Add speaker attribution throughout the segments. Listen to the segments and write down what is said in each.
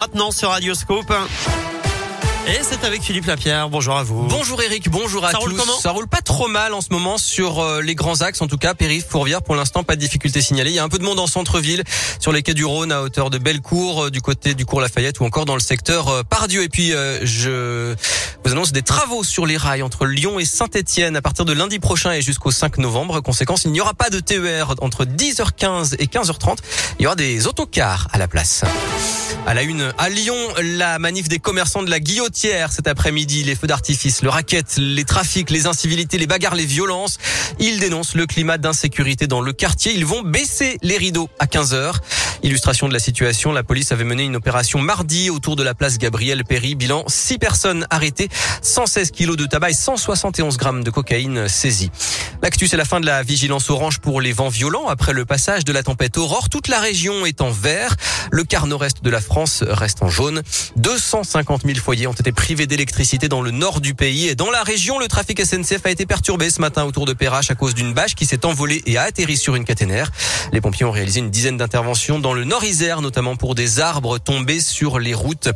Speaker 1: Maintenant sur Radioscope. Et c'est avec Philippe Lapierre. Bonjour à vous.
Speaker 2: Bonjour Eric, bonjour à
Speaker 1: Ça
Speaker 2: tous.
Speaker 1: roule comment
Speaker 2: Ça roule pas trop mal en ce moment sur euh, les grands axes, en tout cas périph, Fourvière. Pour l'instant, pas de difficulté signalée. Il y a un peu de monde en centre-ville, sur les quais du Rhône, à hauteur de Bellecour, euh, du côté du cours Lafayette ou encore dans le secteur euh, Pardieu. Et puis, euh, je vous annonce des travaux sur les rails entre Lyon et Saint-Etienne à partir de lundi prochain et jusqu'au 5 novembre. Conséquence, il n'y aura pas de TER entre 10h15 et 15h30. Il y aura des autocars à la place. À la une, à Lyon, la manif des commerçants de la Guillotière cet après-midi, les feux d'artifice, le racket, les trafics, les incivilités, les bagarres, les violences. Ils dénoncent le climat d'insécurité dans le quartier. Ils vont baisser les rideaux à 15 heures. Illustration de la situation, la police avait mené une opération mardi autour de la place Gabriel Péry. Bilan, 6 personnes arrêtées, 116 kilos de tabac et 171 grammes de cocaïne saisis. L'actu, c'est la fin de la vigilance orange pour les vents violents après le passage de la tempête Aurore. Toute la région est en vert. Le quart nord-est de la France reste en jaune. 250 000 foyers ont été privés d'électricité dans le nord du pays. Et dans la région, le trafic SNCF a été perturbé ce matin autour de Perrache à cause d'une bâche qui s'est envolée et a atterri sur une caténaire. Les pompiers ont réalisé une dizaine d'interventions dans le nord-Isère, notamment pour des arbres tombés sur les routes.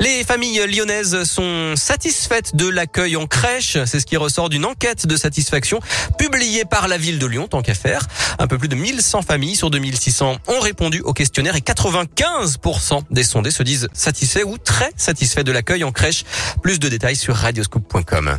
Speaker 2: Les familles lyonnaises sont satisfaites de l'accueil en crèche. C'est ce qui ressort d'une enquête de satisfaction publiée par la ville de Lyon, tant qu'à faire. Un peu plus de 1100 familles sur 2600 ont répondu au questionnaire et 95% des sondés se disent satisfaits ou très satisfaits de l'accueil en crèche. Plus de détails sur radioscoop.com.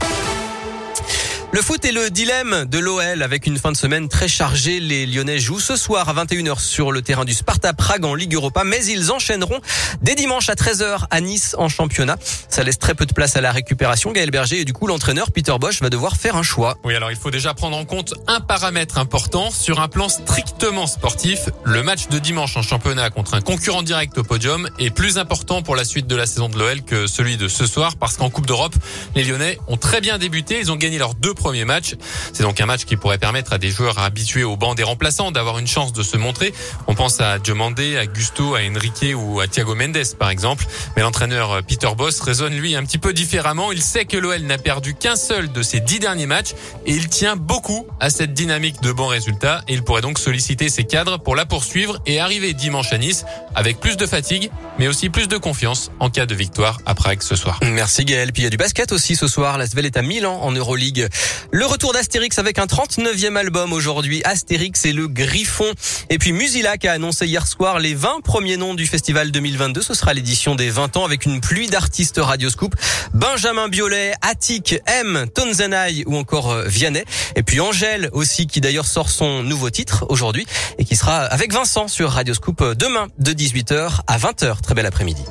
Speaker 2: Le foot est le dilemme de l'OL avec une fin de semaine très chargée. Les Lyonnais jouent ce soir à 21h sur le terrain du Sparta Prague en Ligue Europa, mais ils enchaîneront dès dimanche à 13h à Nice en championnat. Ça laisse très peu de place à la récupération. Gaël Berger et du coup l'entraîneur Peter Bosch va devoir faire un choix.
Speaker 3: Oui, alors il faut déjà prendre en compte un paramètre important sur un plan strictement sportif. Le match de dimanche en championnat contre un concurrent direct au podium est plus important pour la suite de la saison de l'OL que celui de ce soir parce qu'en Coupe d'Europe, les Lyonnais ont très bien débuté. Ils ont gagné leurs deux premiers matchs. C'est donc un match qui pourrait permettre à des joueurs habitués au banc des remplaçants d'avoir une chance de se montrer. On pense à Diomandé, à Gusto, à Enrique ou à Thiago Mendes par exemple. Mais l'entraîneur Peter Boss raisonne lui un petit peu différemment. Il sait que l'OL n'a perdu qu'un seul de ses dix derniers matchs et il tient beaucoup à cette dynamique de bons résultats et il pourrait donc solliciter ses cadres pour la poursuivre et arriver dimanche à Nice avec plus de fatigue mais aussi plus de confiance en cas de victoire à Prague ce soir.
Speaker 2: Merci Gaël. Puis il y a du basket aussi ce soir. La Svel est à Milan en Euroleague. Le retour d'Astérix avec un 39e album aujourd'hui. Astérix et le Griffon. Et puis Musilac a annoncé hier soir les 20 premiers noms du festival 2022. Ce sera l'édition des 20 ans avec une pluie d'artistes Radioscoop. Benjamin Biolay, Attic, M, Tonzenai ou encore euh, Vianney. Et puis Angèle aussi qui d'ailleurs sort son nouveau titre aujourd'hui et qui sera avec Vincent sur Radioscoop demain de 18h à 20h. Très bel après-midi.